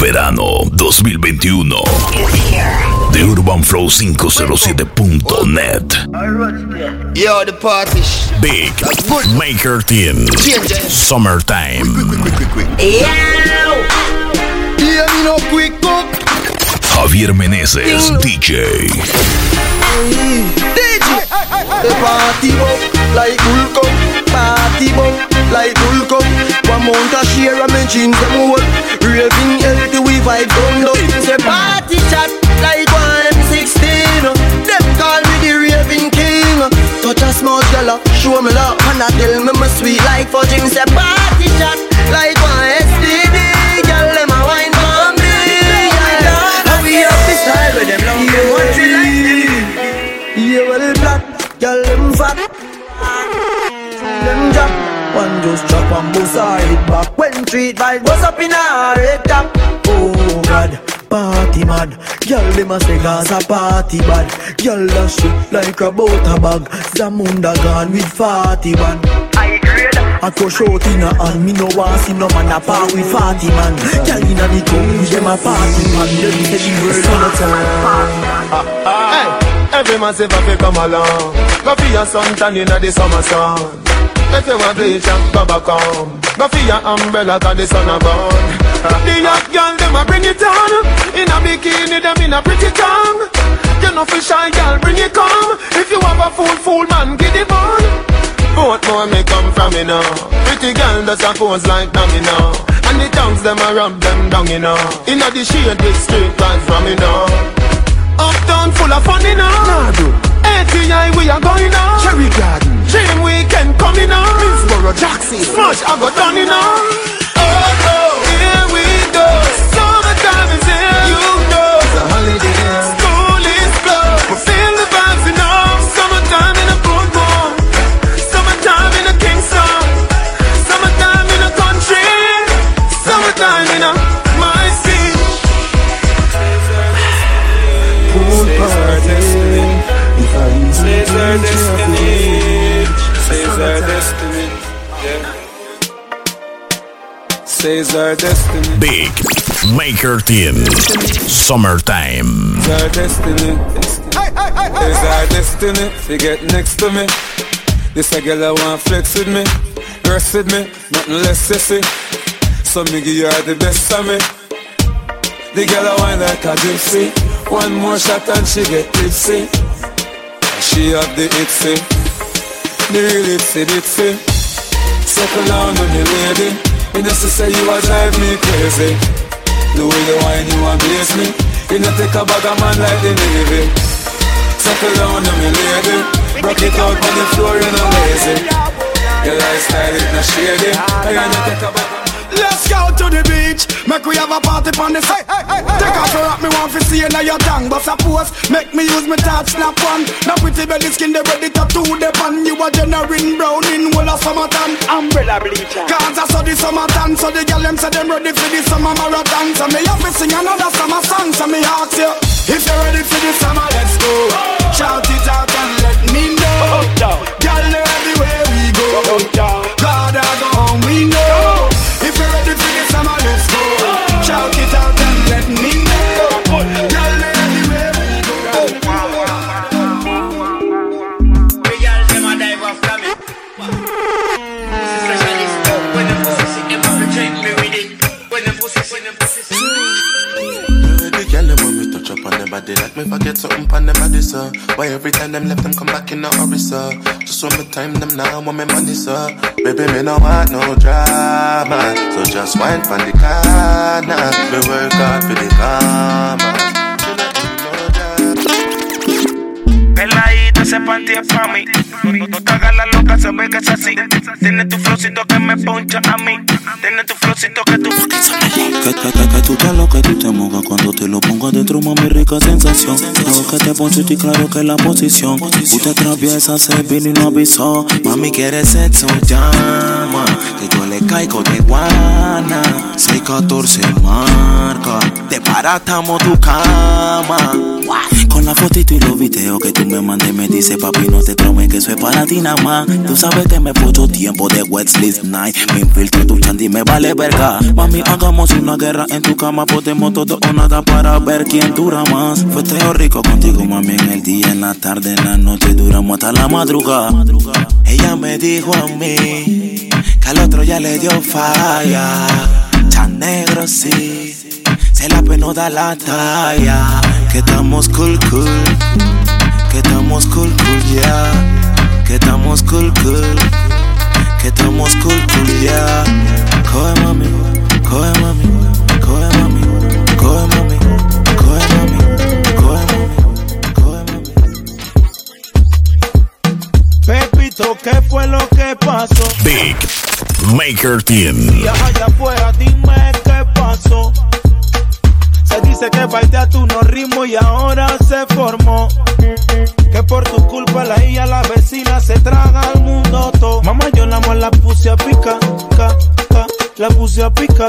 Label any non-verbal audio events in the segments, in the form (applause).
Verano 2021 de UrbanFlow507.net. Yo, the party. Big Maker Team. Summertime. Javier Meneses, DJ. DJ. The party like cocky bum Like full cup One mount a share of my jeans them hold Raving healthy we vibe down low Say party chat like one M16 Them call me the raving king Touch a small girl show me love And I tell me me sweet like fudging Say party chat like one One just drop on both her back When street vibe goes up in her red top Oh God, party mad Girl, them a say Gaza party bad Girl, that shit like a butter bag Zamunda gone with fatty band I grade I go short in a hand Me no want see no man a par with fatty man Girl inna the club with them a party man Let me tell you all the Every man say Vafi come along Coffee and suntan inna the summer sun if you want bleach out, Baba come Go for your umbrella, cause the sun a burn The hot girl, them a bring it on In a bikini, them in a pretty tongue You know for shy girl, bring it come If you have a fool, fool man, get it on Both more may come from me now Pretty girl, that's a pose like dummy now And the tongues, them a rub them down, you know In a the shade, with straight right from me now Uptown full of fun, you know nah, bro, ATI, we are going now Cherry Garden Dream weekend coming on. Middlesbrough, Jackson, smash, I got done in on. Oh oh, here we go. Summertime is here, you know. It's a holiday. School is closed, but feel the vibes in all. Summertime in a boardroom. Summertime in a king Kingston. Summertime in a country. Summertime in a my city. Pool party. If I'm Says our destiny. Yeah. Says our destiny. Big Maker Team. Summertime. It's our destiny. It's our destiny. You get next to me. This a girl I want flex with me. Girls with me. Nothing less sissy. So me give you all the best of me. The girl I want like a gypsy. One more shot and she get tipsy. She have the itsy the real ipsy dipsy. Circle down on me lady. Me just say you a drive me crazy. The way you whine you amaze me. You not take a bag of man like the navy. Step down on me lady. Broke it out on the floor you no lazy. Your lifestyle is not shady. I ain't take a bag Let's go to the beach. Make we have a party on the side. Hey, hey, hey, Take off your rock, me want to see you now your tongue. But suppose, make me use me touch, snap on. Now pretty belly skin, they ready to tattoo the pan. You a generating brown in whole of summertime. Umbrella bleacher. Cause I saw the summertime, so the girl them say them ready for the summer marathon. So me have to sing another summer song. So me ask you, if you're ready for the summer, let's go. Shout it out and let me know. Girl, everywhere we go. God, I go home, we know you ready for the summer, let's go. Shout it out and let me know. Girl, anywhere we go. We girl, them a dive off from it. Specialist, when the pussy, them a drink me with it. When the pussy, when the pussy. Nobody like me forget something pon them body, sir. Why every time them left them come back in a hurry, sir? Just want my time, them now want me money, sir. Baby, me no want no drama, so just wine pon the car, corner. Me work hard for the karma. ese panty es pa' mí. No, te hagas la loca, sabes que es así. Tienes tu flocito que me poncha a mí. Tienes tu flocito que tú. Que, que, que, que tú te lo que tú te mojas cuando te lo pongo dentro. mami, rica sensación. claro que te pones y claro que la posición. Usted atraviesa, se viene y no avisó. Mami, quiere sexo, llama. Que yo le caigo de guana. 14 marca. Te paratamos tu cama. Con la fotito y los videos que tú me mandes, me dice papi no te tromes, que soy para ti nada más Tú sabes que me puso tiempo de wet sleep night Me infiltro tu chandy me vale verga Mami hagamos una guerra en tu cama Podemos todo o nada para ver quién dura más Fue Festeo rico contigo mami en el día, en la tarde, en la noche Duramos hasta la madrugada Ella me dijo a mí Que al otro ya le dio falla Tan negro sí se la penó da la talla, que estamos cool cool estamos cool, Que estamos cool, cool. Que estamos cool, cool ya. Yeah. mami, coge mami, coge mami, coge mami, mami, mami, mami. Pepito, ¿qué fue lo que pasó? Big Maker Team. allá afuera, dime qué pasó. Se dice que tu no ritmo y ahora se formó. Que por tu culpa la hija, la vecina, se traga al mundo todo. Mamá, yo la más la puse pica, la puse pica.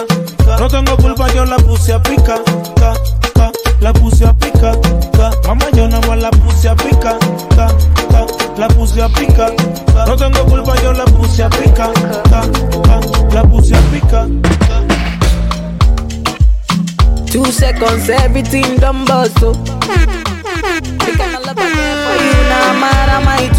No tengo culpa, yo la puse pica, la puse pica. Mamá, yo la más la puse pica, la puse pica. No tengo culpa, yo la puse pica, la puse pica. Two seconds, everything done bust, I oh. They love I for you, now nah, mad, I might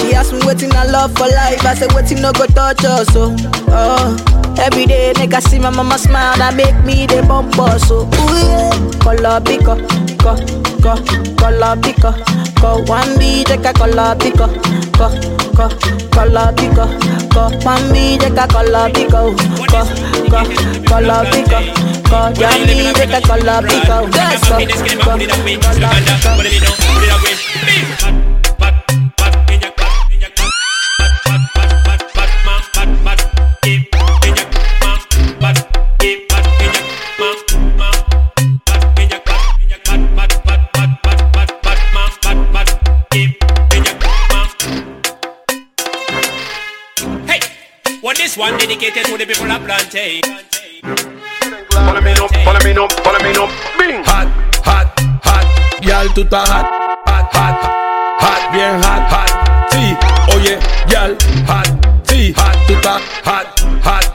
She asked me waiting I love for life, I said waiting no go touch us, oh. oh. Every day, nigga, see my mama smile, that make me the bump, oh. Ooh, yeah. Color bigger. Go, go, co, Go, pico, co one be the Go, go, co, Go, color pico, co one be Go, go, pico, Go, co, color pico, co one Go, go, color Go, yes, co, co, color pico. one dedicated to the people of Plantain. Follow me up, follow me up, follow me up, Bing. Hot, hot, hot. hot, hot, hot, bien hot, hot. Sí, oye, yal, hot, hot, hot, hot.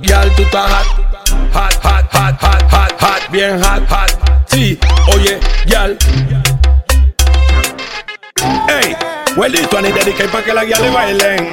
Yal, hot, hot, hot, hot, hot, bien hot, hot. Sí, oye, yal. Hey, well, a ni para que la guía bailen.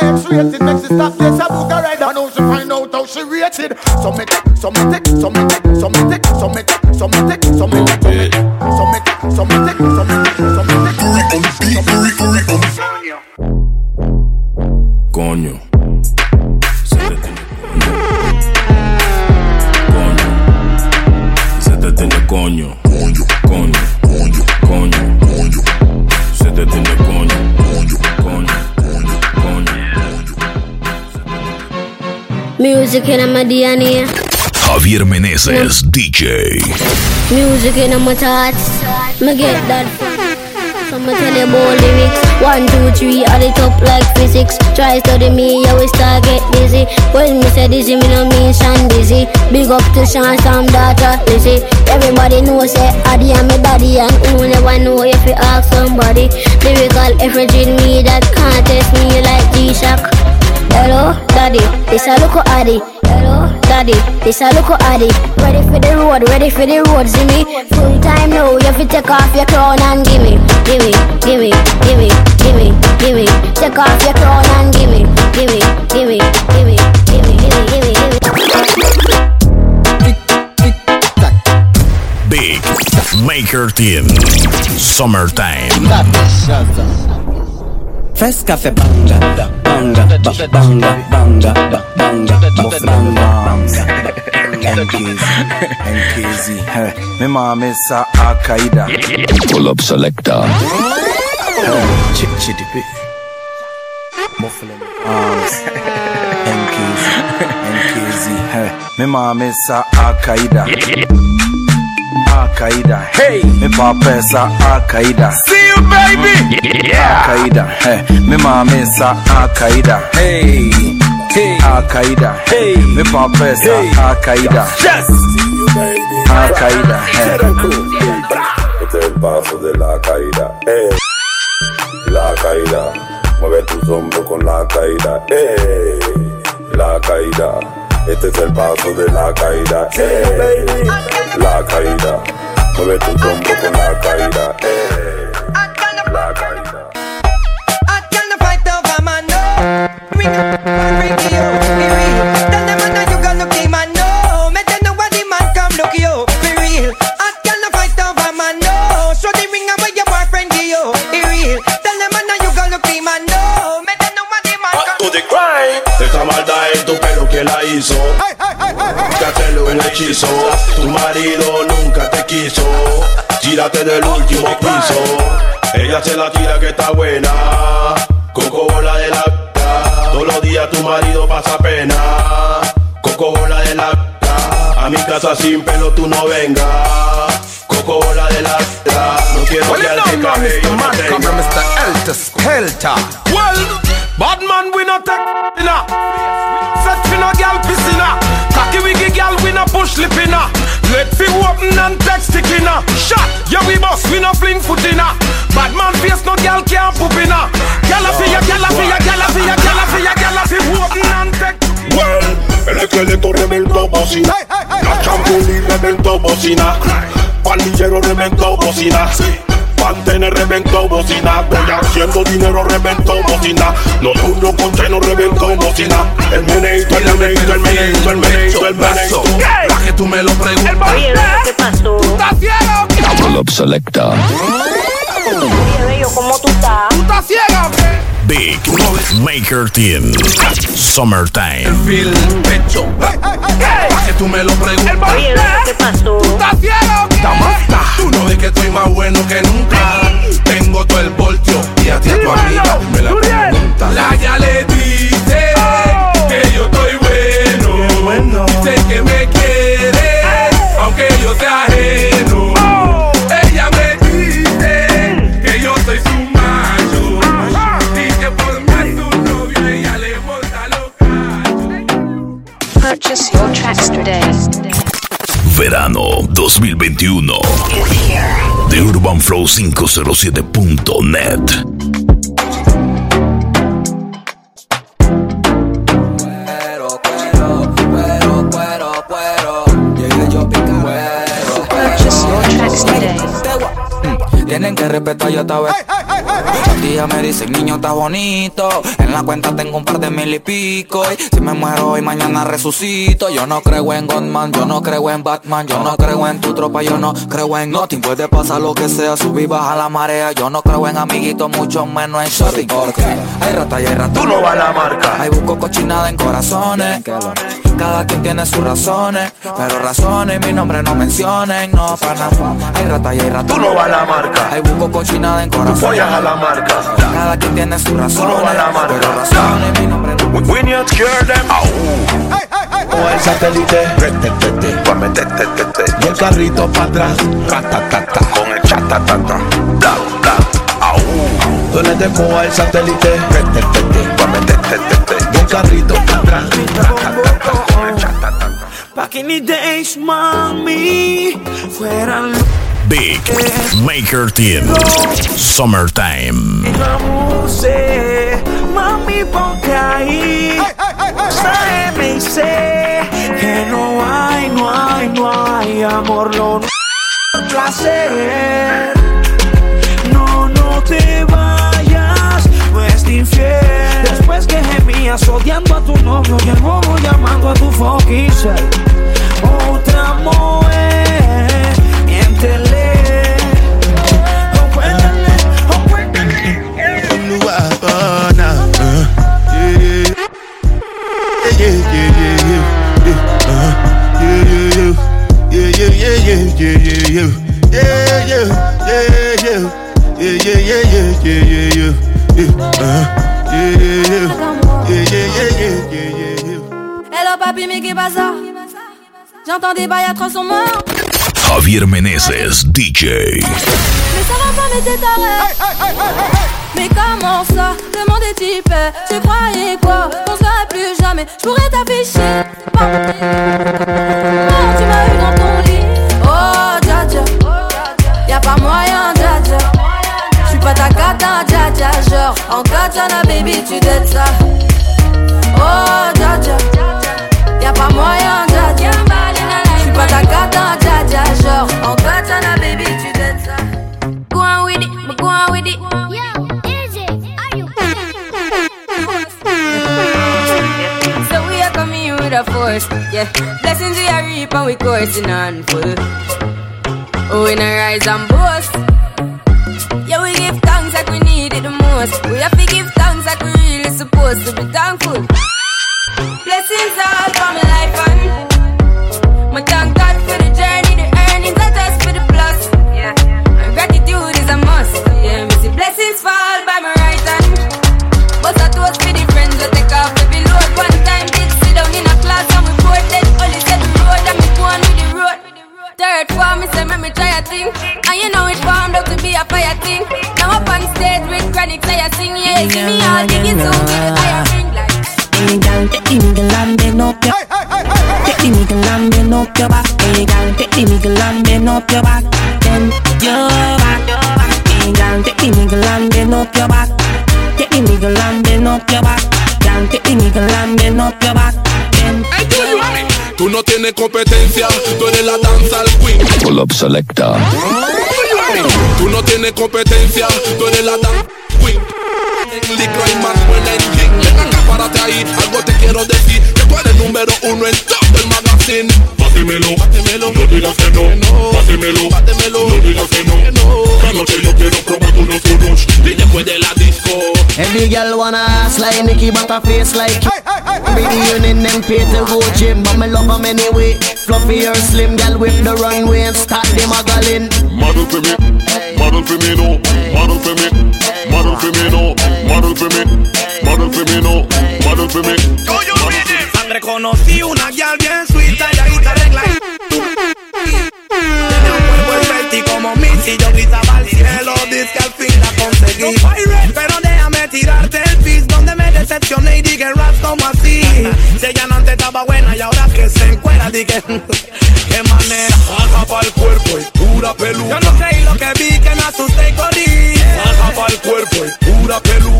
X rated makes it stop. Yes, I book a ride. I know find out how she rated. so it, some so me it, so me some so me it, so me some so me it, so me some so me it. so Coño, coño, coño, coño, coño, se te tiene coño. Music in my DNA. Javier Meneses, no. DJ. Music in my thoughts. Me get that. So me tell you about lyrics. One, two, three, at the top like physics. Try study me, you will start get dizzy. When me say dizzy, me no mean Sean dizzy. Big up to Sean, Sam, daughter, dizzy. Everybody knows say Addy and my daddy and who never know if you ask somebody. Lyrical, everything me that can't test me like G-Shock. Hello, daddy, this a local addy. Hello, daddy, this a local addy. Ready for the road, ready for the road, see me. Full time now, you have to take off your crown and give me, give me, give me, give me, give me, give me. Take off your crown and give me, give me, give me, give me, give me, give me, give me. Big Maker Team Summertime. Fes kafe banga banga ba banga banga banga bof banga banga (laughs) NKZ NKZ he mimi amesa akaida pull up selector chip chidipi muffling arms ah, NKZ NKZ he mimi amesa akaida (laughs) Al Qaeda, Hey, me pa pesa Qaeda. See you baby. Yeah. Al Qaeda, Hey, me ma Al Qaeda, Hey. Hey. Qaeda, Hey, me pa pesa hey. Akaida. Yes. See you baby. Akaida. Hey. It's el paso de la caída. Hey. La caída. Mueve tus hombros con la caída. Hey. La caída. Este es el paso de la caída, eh. La caída. Mueve tu trombo con la caída, eh. La caída. hizo. Que aquel un hechizo. Tu marido nunca te quiso. Tírate del último piso. Ella se la tira que está buena. Coco bola de la Todos los días tu marido pasa pena. Coco bola de la A mi casa sin pelo tú no vengas. Coco bola de la No quiero que al que yo no tenga. Mr. Elta, Elta. Well, Batman we not take. Nah. slipping up. Let fi open and text sticking up. Shot, yeah we boss, we no fling foot in up. Bad man face, no gal can't poop in up. Gal fi ya, gal fi ya, gal ya, gal ya, gal open and text. Well, el esqueleto reventó bocina. La chambulí reventó bocina. Palillero reventó bocina. el reventó bocina Voy haciendo dinero reventó bocina No Nocturno con treno reventó bocina El meneito, el meneito, el meneito, el meneito, el meneito La que tú me lo preguntas ¿Qué pasó? ¿Estás ciego? Club Selecta Oye, bello, ¿cómo tú estás? ¿Tú estás ciega o qué? Big Maker Team Summertime. El pecho. Hey, hey, hey. Que tú me lo preguntas. Oye, ¿qué pasó? ¿Estás ciego? Tú no ves que estoy más bueno que nunca. Tengo todo el voltio y a ti a tu amiga me la pregunta. La ya le dice oh. que yo estoy bueno. bueno. Dice que me quieres, aunque yo sea Verano 2021 de Urbanflow507.net Respeta yo esta vez. Día me dice niño, está bonito. En la cuenta tengo un par de mil y pico. Y si me muero hoy, mañana resucito. Yo no creo en Godman, yo no creo en Batman. Yo no creo en tu tropa, yo no creo en nothing. Puede pasar lo que sea, subí, baja la marea. Yo no creo en amiguitos, mucho menos en shopping. Porque hay rata y hay rata. Tú no vas a la marca. Hay busco cochinada en corazones. Cada quien tiene sus razones. Pero razones, mi nombre no mencionen. No, para Hay rata y hay rata. Tú no vas a la marca cochinada en corazón. a la marca. Cada quien tiene su razón. a la marca. razones, mi nombre el Y el carrito para atrás. Con el chatatata. te coja el satélite. Y el carrito para atrás. Con el chatatata. Pa' que ni deis, mami. Fuera Maker Team Summertime. Vamos, eh, mami, ponte ahí. Sáeme me dice que no hay, no hay, no hay amor, lo no placer. No, no te vayas, no es infiel. Después que gemías odiando a tu novio y el bobo llamando a tu fucking Otra mujer yeah, yeah, yeah, yeah, yeah, yeah, yeah, yeah, yeah, yeah, yeah, yeah, yeah, yeah, yeah, yeah, yeah, yeah, yeah, yeah. Hello papi, mais qu'est-ce J'entends des bails trois au mort. Javier Meneses, DJ. Mais ça va pas, mais t'es taré. Mais comment ça Le monde est typé Tu croyais quoi On se plus jamais. Je pourrais t'afficher. Bon, tu m'as eu dans ton lit. dja Y'a pas moyen dja dja J'suis pas ta cata dja dja Genre en katana baby tu dettes ça Oh dja dja Y'a pas moyen dja dja J'suis pas ta cata dja dja Genre en katana baby tu dettes ça Go on with it, go on with it So we are coming with a force Yeah, blessings we are reaping we are coursing on full we in rise and boast. Yeah, we give thanks like we need it the most. We have to give thanks like we really supposed to be thankful. Blessings all from selecta. Tú no tienes competencia, tú eres la dan queen. Licra y en King, Ven acá, párate ahí, algo te quiero decir. Que tú eres número uno en todo el magazine. Pásemelo, pásemelo, no digas que no. Pásemelo, pásemelo, no digas que no. Esta yo quiero probar unos unos. Y después de la disco. Every girl wanna ass like Nicky, but her face like be the unit and Peter to But me love him em anyway Fluffy or slim, gal whip the runway and start the a gallin Model for me, model for me no Model for me, model for me no Model for me, model for me no Model for me conocí una gal bien suiza y ahí te arregla y como Si yo gritaba al cielo, dice que al fin la conseguí Pero déjame tirarte decepcioné y dije raps como así. Si ella no antes estaba buena y ahora que se encuera, dije, (laughs) qué manera. Baja pa'l el cuerpo y pura peluca. Yo no creí lo que vi, que me asusté y corrí. Baja pa'l el cuerpo y pura peluca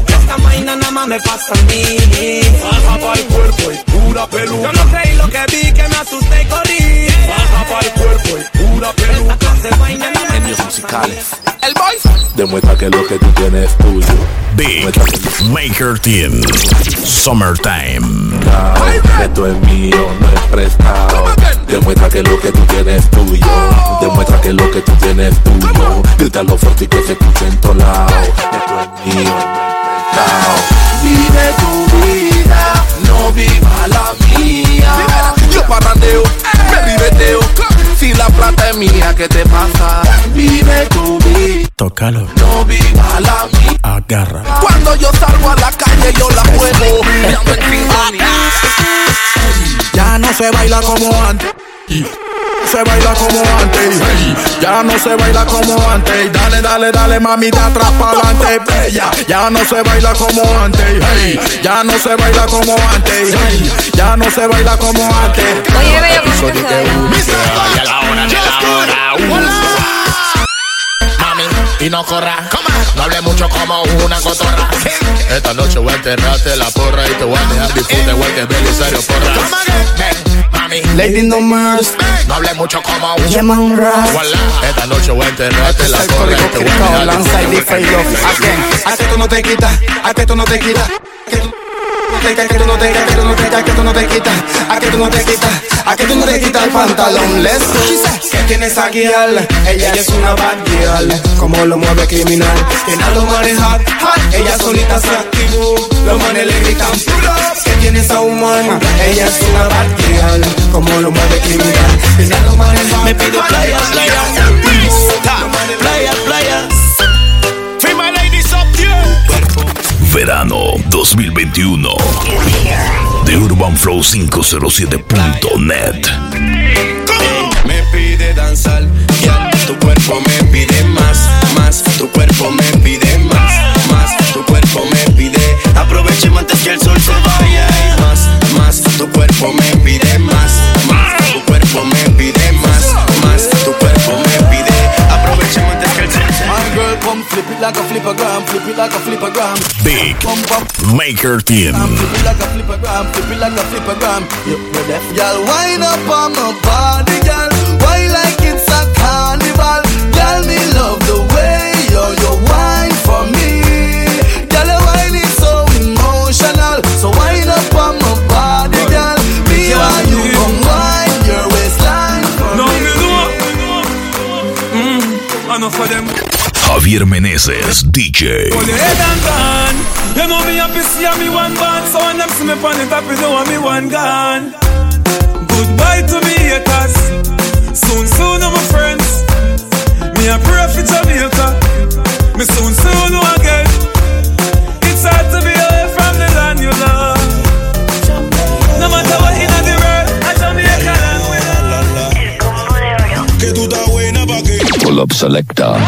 me pasa a mí. Baja para el cuerpo y pura peluca. Yo no creí lo que vi, que me asusté y corrí. Baja para el cuerpo y pura peluca. Premios musicales. El voice. Demuestra que lo que tú tienes es tuyo. Big Maker Team. Summertime. Esto es mío, no es prestado. Demuestra que lo que tú tienes es tuyo. Oh. Demuestra que lo que tú tienes es tuyo. lo fuerte y que se escuche en todos Esto es mío, no es prestado vive tu vida, no viva la mía. Yo parrandeo, me ribeteo, Si la plata es mía, ¿qué te pasa? Vive tu vida. Tócalo. No viva la mía. Agarra. Cuando yo salgo a la calle, yo la juego. Ya no se baila como antes se baila como antes. Ya no se baila como antes. Dale, dale, dale, mamita, atrás pa'lante, bella. Ya no se baila como antes. Ya no se baila como antes. Ya no se baila como antes. Oye, bella, que se baila? Ya la hora, ya la hora uh". y no corra. No hable mucho como una cotorra. Esta noche voy a enterrarte la porra y te voy a dejar disfrute, que Belisario porra. Lady no más. No hable mucho como un. Llama un rap. Esta noche voy a enterrarte este la corriente. Voy a lanza y dice ¿A qué? ¿A que tú no te quitas? ¿A que tú no te quitas? que tú no te quitas, que tú no te quitas, que tú no te quitas, a que tú no te quitas, a que tú no te quitas el pantalón. Let's que tienes a Ella es una bad girl, como lo mueve criminal. nada lo maneja, ella solita se activó. Los manes le gritan ¿Qué tienes a un man? Ella es una bad girl, como lo mueve criminal. nada, lo maneja, me pide playa, playa, playa, playa. Verano 2021 de Urban UrbanFlow507.net. Me pide danzar, ya tu cuerpo me pide más, más, tu cuerpo me pide más, más, tu cuerpo me pide. Aprovechemos antes que el sol se vaya más, más, tu cuerpo me pide más like a flippergram, flip it like a Big up. Maker Team. Flip it like a flippergram, flip it like a Yep, Y'all wind up on my body, y'all. Javier DJ. Eh, Goodbye to me haters. Soon, soon, friends. Me a Jamaica. Me soon, soon, again. It's hard to be away from the land you love. No matter what in the world, I Jamaica land. Que tú estás buena pa' que. Pull up selector.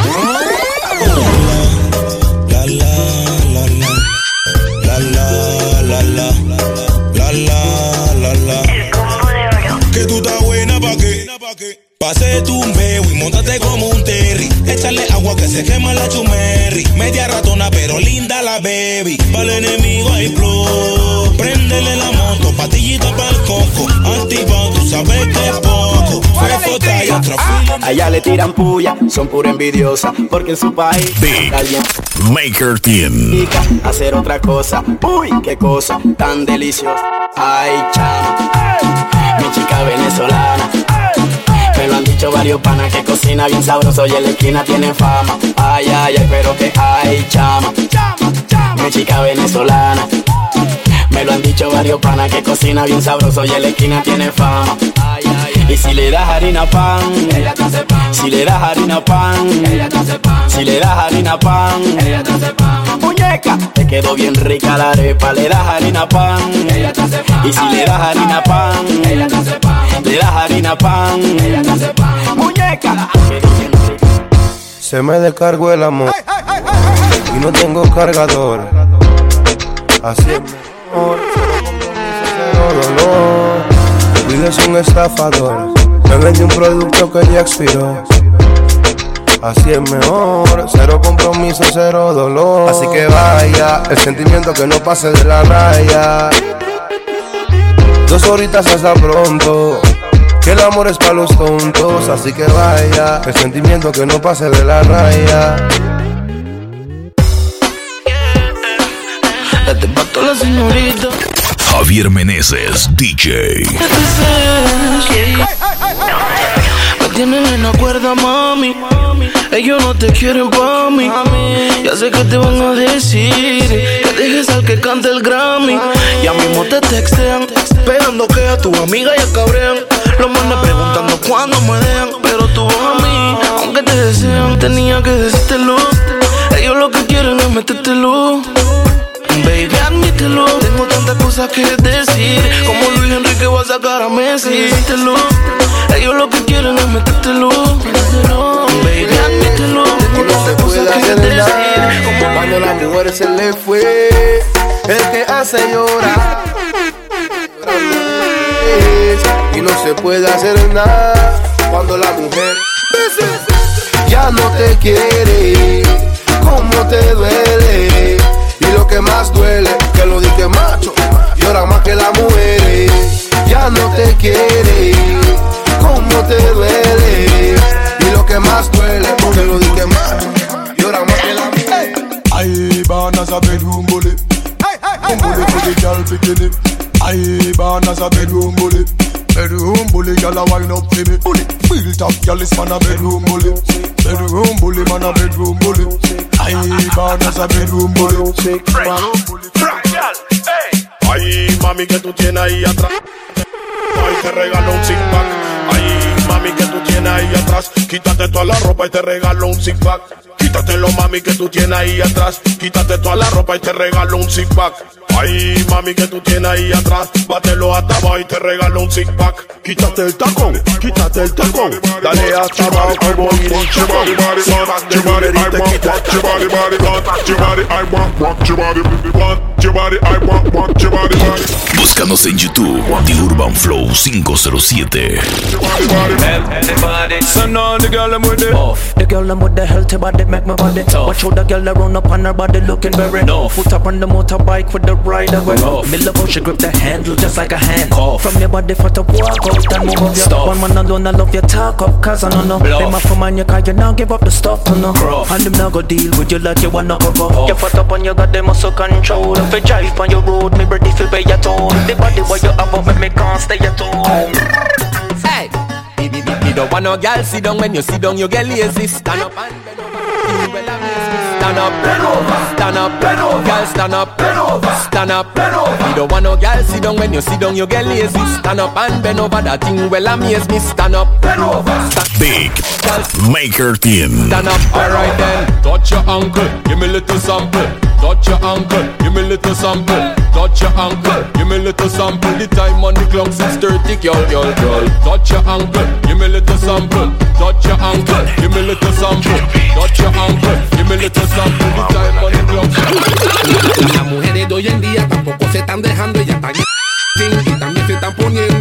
Pase tu bebo y montate como un terry. Échale agua que se quema la chumerri. Media ratona, pero linda la baby. Para el enemigo hay pro. Prendele la moto, patillita para el coco. Antiban, tú sabes que es Allá ah. le tiran puya, son pura envidiosa, porque en su país Big Maker Team. Hacer otra cosa, uy, qué cosa tan deliciosa. Ay, chama, mi chica venezolana. Me lo han dicho varios panas que cocina bien sabroso y en la esquina tiene fama. Ay, ay, ay, pero que ay, chama, mi chica venezolana. Me lo han dicho varios panas que cocina bien sabroso y en la esquina tiene fama. Y si le das harina pan, ella te hace pan. Si le das harina pan, ella te hace pan. Si le das harina pan, ella te hace pan. Muñeca, te quedó bien rica la arepa. Le das harina pan, ella te hace pan. Y si le das harina pan, ella te hace pan. Le das harina pan, ella te hace pan. Muñeca, se me descargó el amor y no tengo cargador. Así es dolor. Vives es un estafador, me vende un producto que ya expiró. Así es mejor, cero compromiso, cero dolor. Así que vaya, el sentimiento que no pase de la raya. Dos horitas hasta pronto, que el amor es para los tontos. Así que vaya, el sentimiento que no pase de la raya. Date pato la señorita. Javier Meneses, DJ. Me tienen en cuerda, mami. Ellos no te quieren pa' mí. Ya sé que te van a decir. Que dejes al que cante el Grammy. Ya mismo te textean. Esperando que a tu amiga ya cabrean. Los manes preguntando cuándo me dejan. Pero tú a mí, aunque te desean, tenía que decírtelo. Ellos lo que quieren es metértelo. Baby, admítelo cosas que decir. Como Luis Enrique va a sacar a Messi. Ellos lo que quieren es metértelo. Baby, No Tengo cosas que nada, Como cuando la mujer se le fue, el que hace llorar. Y no se puede hacer nada cuando la mujer ya no te quiere. Cómo te duele y lo que más duele que lo dije macho llora más que las mujeres. Ya no te quiere, cómo te duele. Y lo que más duele, te lo dije más, llora más que las mujeres. I born a bedroom bully. I'm bully for the girl bikini. I born as a bedroom bully. Bedroom bully, gyal a wine up for me. Bully, built top, gyal is man a bedroom bully. Bedroom bully, man a bedroom bully. I born as a bedroom bully. Bedroom bully, gyal. Hey. Ay, mami, que tú tienes ahí atrás. Hoy te regalo un zip pack Ay, mami, que tú tienes ahí atrás. Quítate toda la ropa y te regalo un zig pack. lo, mami, que tú tienes ahí atrás. Quítate toda la ropa y te regalo un zig pack. Ay, mami, que tú tienes ahí atrás. Bátelo hasta abajo y te regalo un zig pack. Quítate el tacón, quítate el tacón. Dale hasta abajo Búscanos en YouTube The Urban Flow 507. body, body, body. Healthy So now the girl I'm with it. Off. The girl I'm with the healthy body make my body tough. Watch how the girl around up on her body looking very no. Foot up on the motorbike with the rider away. Off. Me love how she grip the handle just like a hand. Off. From your body for to walk out and move up. Stop. One man alone I love your talk up cause I don't know. Bluff. Be my phone man you car you now give up the stuff to know. Gruff. And them now go deal with you like you wanna cover. Off. You fat up on your the muscle control. If you drive on your road me ready feel pay your toll. The body what you have up make me can't stay at home don't want no girl sit down when you sit down, you get lazy. Stand up and bend over. Stand up, bend over. Stand up, bend over. Girl, stand up, bend over. Stand up, bend over. You don't want no girl sit down when you sit down, you get lazy. Stand up and bend over. That thing well amaze me. Stand up, bend over. Big Maker Team. Stand up, alright then. Touch your uncle. give me a little sample. Touch your ankle, give me little sample. Touch your ankle, give me little sample. The time on the clock since 30, girl, girl, girl. Touch your ankle, give me little sample. Touch your ankle, give me little sample. Touch your ankle, give me little sample. The time on the clock. Las mujeres de hoy en día tampoco se están dejando, ya están. Y también se están poniendo.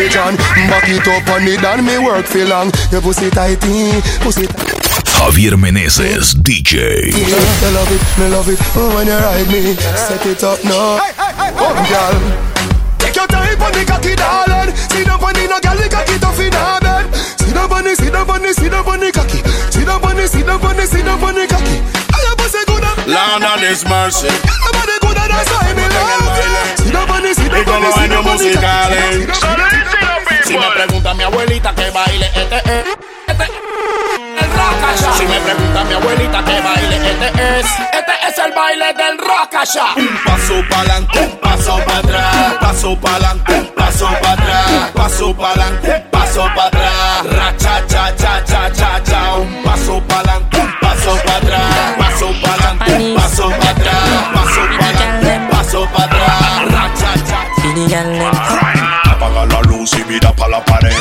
religion. Back it up on me work for long. Your pussy eh? pussy Javier Meneses, DJ. love it, me love it oh, when you ride me. Set it up now. Hey, hey, hey, hey, Take your time the cocky, darling. no girl, the cocky tough in her bed. the, the, cocky. the, the, cocky. Lana es mercy. Si me pregunta mi abuelita que baile este, este, el Si me pregunta mi abuelita que baile este es, este es el baile del rockasha. Un paso pa'lante, un paso para atrás, paso pa'lante, un paso para atrás, paso pa'lante, paso para atrás. Ra cha cha cha cha un paso pa'lante, un paso para atrás. Paso para adelante, paso para atrás. Paso para paso para atrás. Apaga la luz y mira para la pared.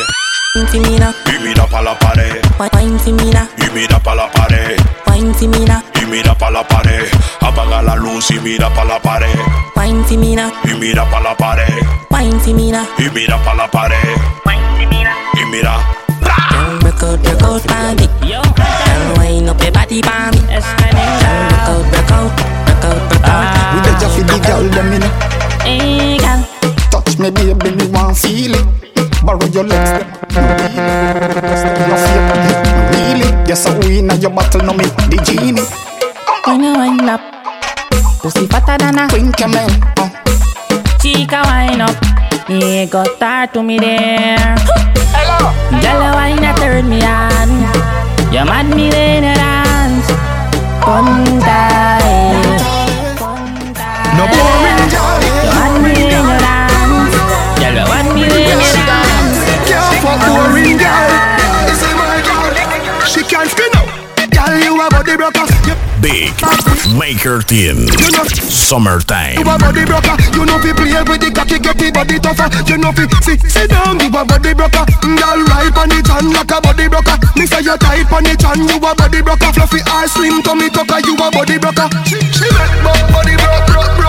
Y mira, y mira para la pared. Y mira, y pa' la pared. mira, y mira para la pared. Apaga la luz y mira para la pared. Y mira, y mira para la pared. Y mira, y mira pa' la pared. Y mira. Record, Yo. The girl, let in, know. Hey, girl. Touch me, baby, me want feel it. Borrow your legs, them. Really? Yes, I win at your battle, no me, the genie. When you wind up, pussy fatter than a queen man. Uh. Chica wind up, me got her to me there. Hello. Girl, wine a turn me on. You mad me in a dance. Come die no boring. One million your dance, girl. One million your dance. Can't fuck boring, girl. This is my girl. She can't spin out. Girl, you a body broker. Big Maker Team you know, Summertime You a body broker You know fi play with the cocky Get the body tougher You know fi sit, sit down You a body broker Girl right on the chan Like a body broker Me say you tight on the chan You a body broker Fluffy ass slim tummy tucker You a body broker She, she make body broke, broke, broke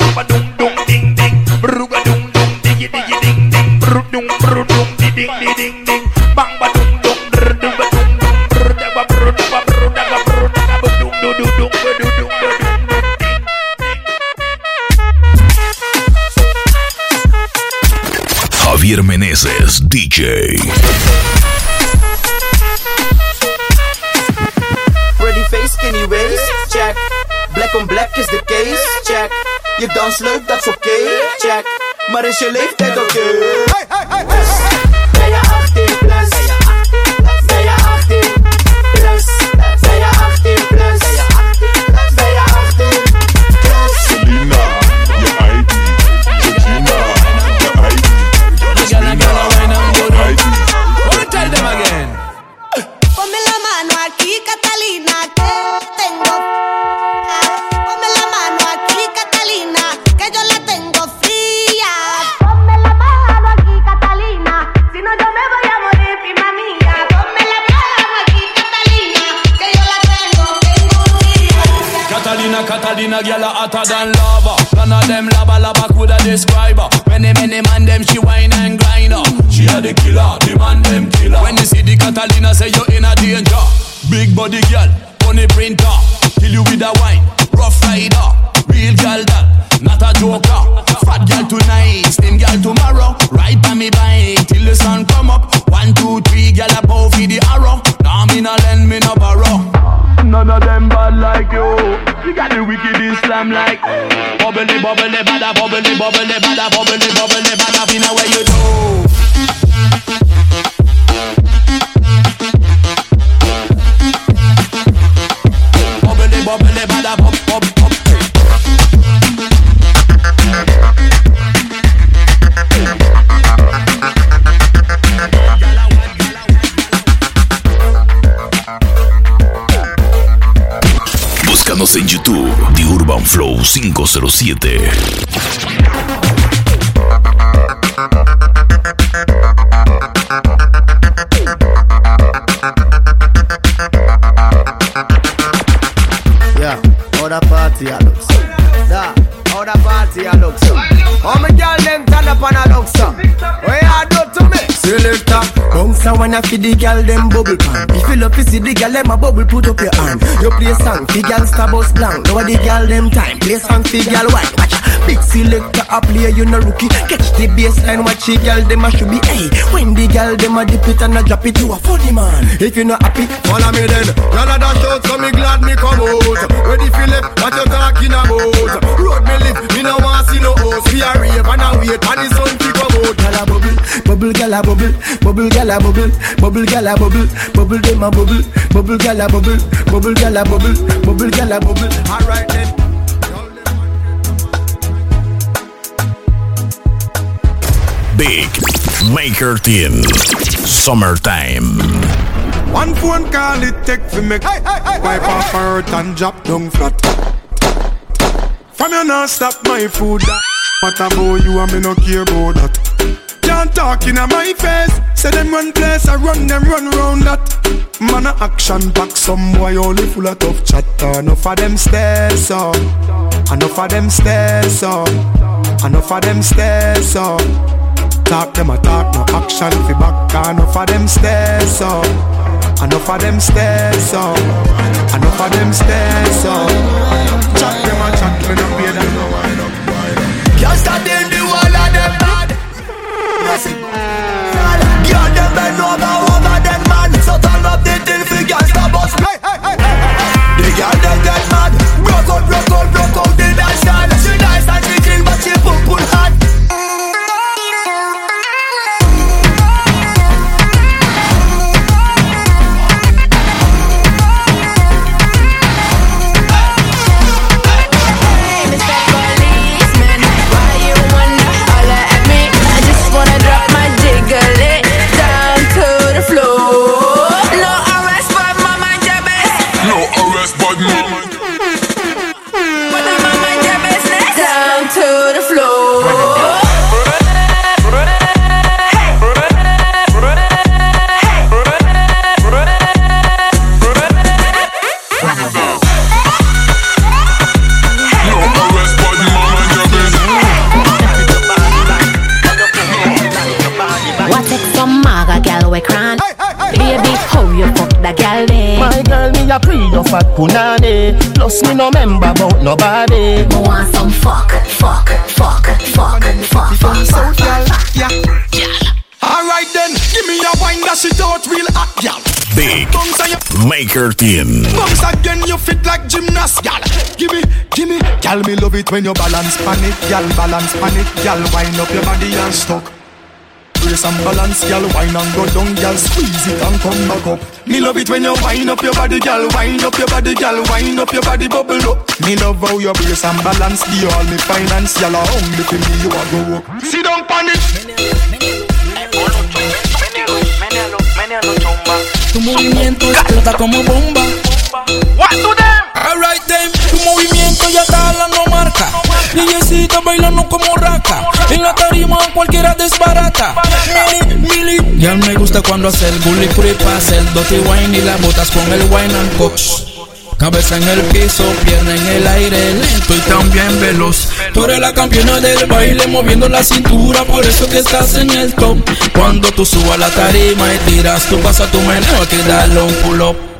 Pretty face, skinny waist, check. Black on black is the case, check. Je dans leuk, dat okay, check. Maar is je leeftijd oké? Okay? Hey, hey, hey, Not a joker. Fat girl tonight, slim girl tomorrow. Ride by me bike till the sun come up. One, two, three, girl above for the arrow. Nah, me no lend, me no borrow. None of them bad like you. You got the wicked Islam like. Bubbly, bubbly, bada, bubbly, bubbly, bada, bubbly, bubbly, bada. Be now where you. 507. wanna feed the girl them bubble pan. If you love to see the girl them a bubble, put up your hand. You play song, the girl starburst blank. Now the girl them time, play song the girl white. Watch big selector a player, you no rookie. Catch the baseline, watch the girl them a should be. Hey, when the girl them a dip it and a drop it, you a funny man. If you not happy, follow me then. Y'all a dash out, so me glad me come out. Ready Philip, what you talking about? Road me live, me no want see no host. We a rave and a wait, and the sun keep come out. you a bubble bubble gal a bubble, bubble gal a bubble, bubble gal a bubble, bubble dem a bubble, bubble gal a bubble, bubble gal a bubble, bubble gal a bubble. Alright then. Big Maker Team Summertime. One phone call it take for me. Hey, hey, hey, Wipe hey, off hey. hurt and drop down flat. From you now stop my food. What about you and me no care about that. Can't talk in my face. Say them run place, I run them run round that. Man a action back some boy only full of tough chatter Enough of them stairs so, Enough of them stairs so, Enough of them stairs so. Talk them a talk no action fi back Enough of them stairs so, Enough of them stairs so, Enough of them stairs so. Chat them a chat me no pay them no wind up Can't stop them pussy. Girl, them bend over. curtain. Bounce again, you fit like gymnast, gal. Gimme, gimme, gal. Me love it when you balance panic, gal. Balance panic, gal. Wind up your body and stuck. Brace and balance, gal. Wind and go down, gal. Squeeze it and come back up. Me love it when you wind up your body, gal. Wind up your body, gal. Wind up your body, bubble up. Me love how you brace and balance. The all me finance, gal. Only for me you a go up. don't panic. Tu movimiento explota como bomba. What to them? Alright then. Tu movimiento ya está HABLANDO marca. Niñecita bailando como raca. En la tarima cualquiera desbarata. Mili, Ya me gusta cuando hace el bully free pass, el dotty wine y las botas con el wine and coach. Cabeza en el piso, pierna en el aire, lento y también veloz. Tú eres la campeona del baile, moviendo la cintura, por eso que estás en el top. Cuando tú subas la tarima y tiras tu paso, tu meneo, aquí que un culo.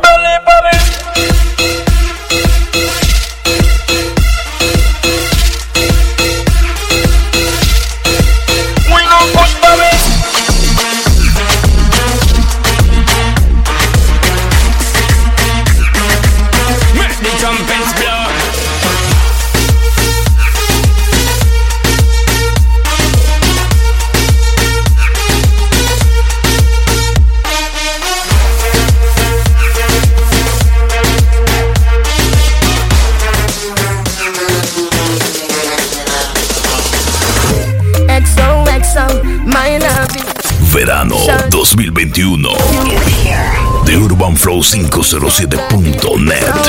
2021 de urbanflow507.net.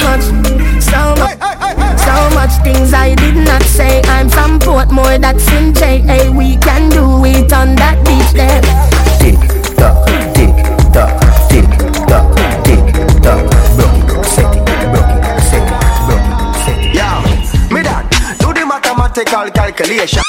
So much, things I did not say. I'm from Portmore, that's in JA. We can do it on that beach there. Tick tock, tick tock, tick tock, tick tock. Broke it, set it, broke it, set it, broke it, set it. Yeah, me dad, do the mathematical calculation.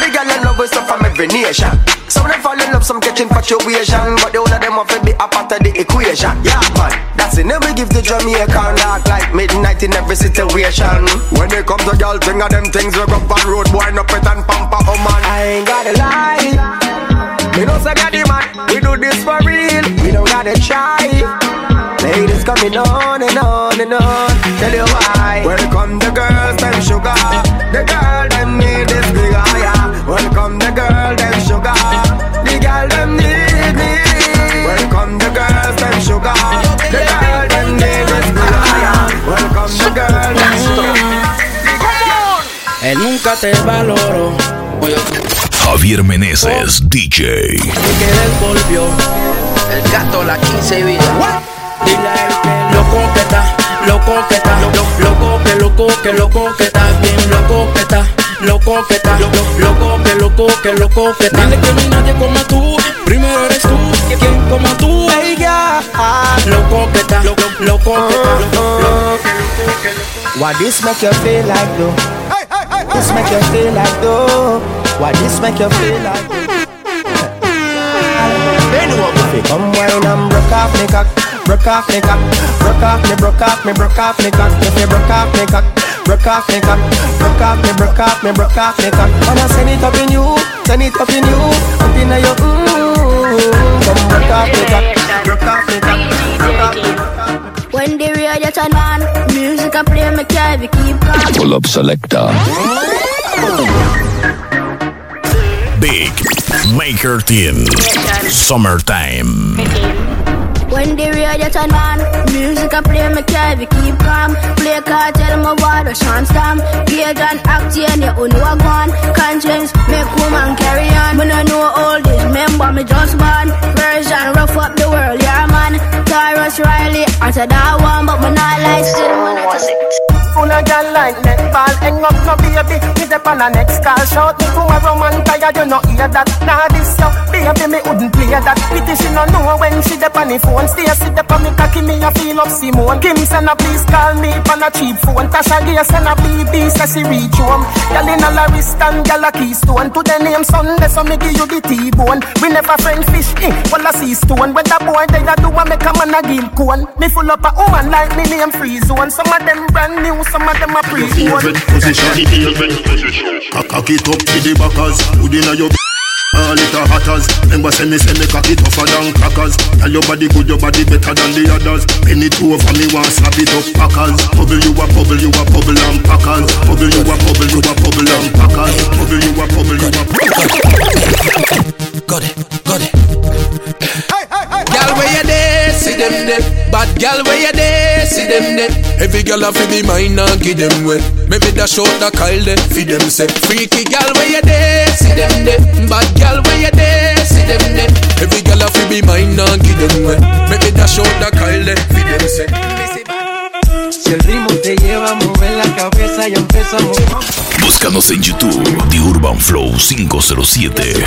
The girl I love is from every nation. Some them fall in love, some catching infatuation But the whole of them want to be a part of the equation Yeah man, that's it, we give the Jamaican dark like midnight in every situation When it comes to girl, think of them things we up on road Boy, no pet and pamper, oh man I ain't gotta lie Me no say got the man, we do this for real We don't gotta try Ladies coming on and on and on Tell you why Welcome the girls, time sugar The girl Él nunca te valoró. Javier Meneses, DJ. Que él volvió. El gato, la 15 vida. Dile a él que loco que está, loco que está, loco que loco que loco que está, bien loco que está, loco que está, loco que loco que loco que está. Dile que no hay nadie como tú, primero eres tú, quien como tú, ella. Loco que está, loco que está, loco que loco que loco. What this make you feel like though? this make you feel like though? Why this make you feel like? If you come wine and broke off me cock, broke off me cock, broke off me, broke off me, broke off me cock. If you broke off me cock, broke off me cock, broke off me, broke off me, broke off me cock. Wanna send it up in you, send it up in you, until now your mm. Come broke off me cock, broke off me cock, broke off me. cock. When the radio turn on, music I play, my car, we keep calm. Pull up selector. Big Maker Team. Summertime when the radio turn on Music I play, me care keep calm Play Kartel, my water, sham stam Gage and octane, you I'm gone. Conscience, make woman carry on Me no know all this, member me just born Version, rough up the world, yeah man Tarrus Riley, answer that one But me not like still, man, what is it? Full of girl like netball Hang up no baby Me step on the next call Shout me to a woman tired You no hear that Nah this yo Baby me wouldn't play that Pity she no know when she step on the phone face it up on me cocky, me a feel up Simone. Kim send a uh, please call me on a cheap phone. Tasha Gay send a BB, says she reach home. Gal in a wrist and gal a keystone. To the name Sunday, so me give you the T-bone. We never friend fish, eh, well a sea stone. When the boy they a do a make a man a game cone. Me full up a woman like me name free zone. Some of them brand new, some of them a pre-owned. Position, position, position. Cock it up to the backers, put in a your a little hatters. Remember, say me, say me cocky tougher than crackers. Tell your body good, your body better than the others. Penny two over me, want slap it up, packers. Bubble you a bubble, you a bubble and packers. Bubble you a bubble, you a bubble and packers. Bubble you a bubble, you a bubble. Got it, got it. Hey, hey, hey. Girl, where you there? see them there. Bad girl, where you there, see them there. Every girl a fi be mine and give them way. Maybe that short that Kyle there, fi them say. Freaky girl, where you there, see them there. Bad girl, where you there, see them there. Every girl a fi be mine and give them way. Maybe that short that Kyle there, fi them say. Si el ritmo te lleva a mover la cabeza y empezamos. Búscanos en YouTube, The Urban Flow 507.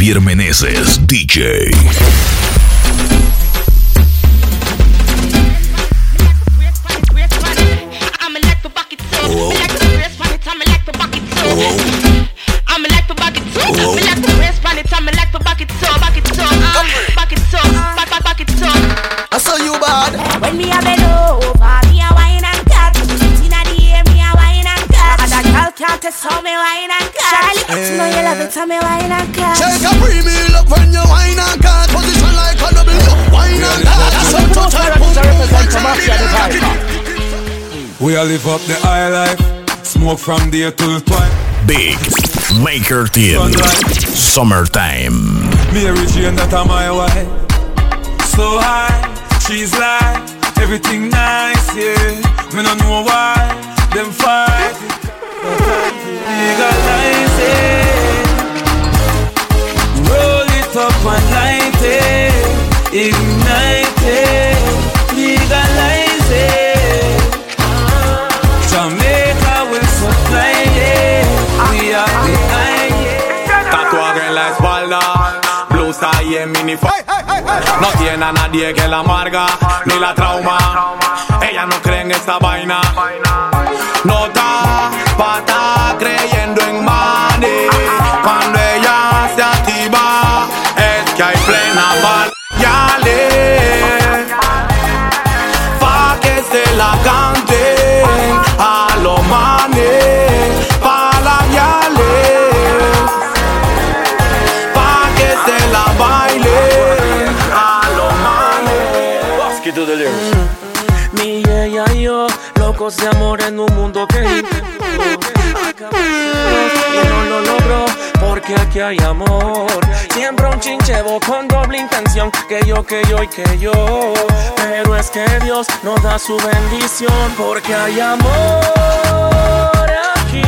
Javier Meneses, DJ. you live up the high life. Smoke from day till twine. Big Maker Team. Summertime. Mary Jane, that are my wife. So high, she's like everything nice, yeah. Me no know why them fight. Legalize it. Roll it up and light it. Ignite ahí en No tiene a nadie que la amarga ni la trauma. Ella no cree en esta vaina. No está pata creyendo en money. Cuando ella se activa, es que hay plena bala. en un mundo que intentó y no lo logró porque aquí hay amor. Siempre un chinchevo con doble intención que yo, que yo y que yo. Pero es que Dios nos da su bendición porque hay amor aquí.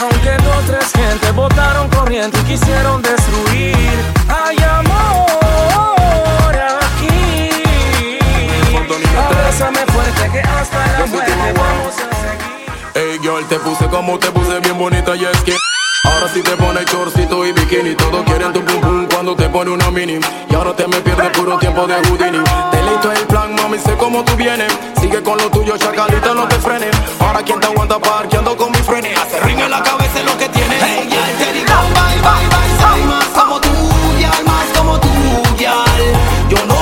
Aunque dos, tres gente votaron corriente y quisieron destruir, hay amor Abrázame fuerte que hasta la muerte vamos a seguir. Ey girl, te puse como te puse bien bonita y es que Ahora si sí te pone chorcito y bikini Todos quieren tu pum pum cuando te pone una mini Y ahora te me pierdes puro tiempo de Houdini Te listo el plan, mami, sé cómo tú vienes Sigue con lo tuyo, chacalita, no te frenes Ahora quien te aguanta parqueando con mis frenes Hace ring en la cabeza lo que tiene Ey, girl, te digo bye, bye, bye Soy más como tú, más como tú, Yo no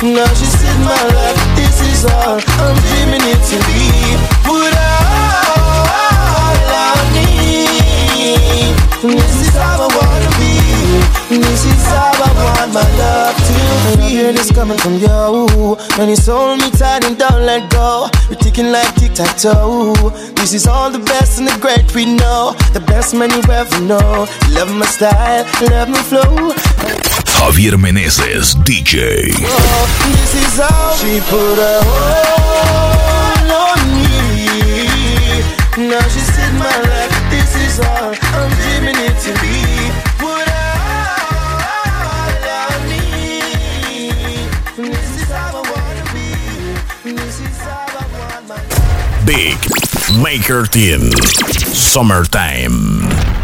Now she said my life, this is all I'm dreaming it to be Would all I need this is how I want my love to feel. Hear this coming from you, and it's me tight and don't let go. We're ticking like tic tac toe. This is all the best and the great we know, the best man you ever know. Love my style, love my flow. Javier Meneses, DJ. Oh, this is how she put a on me. Now my life, this is all. Big Maker Team Summertime.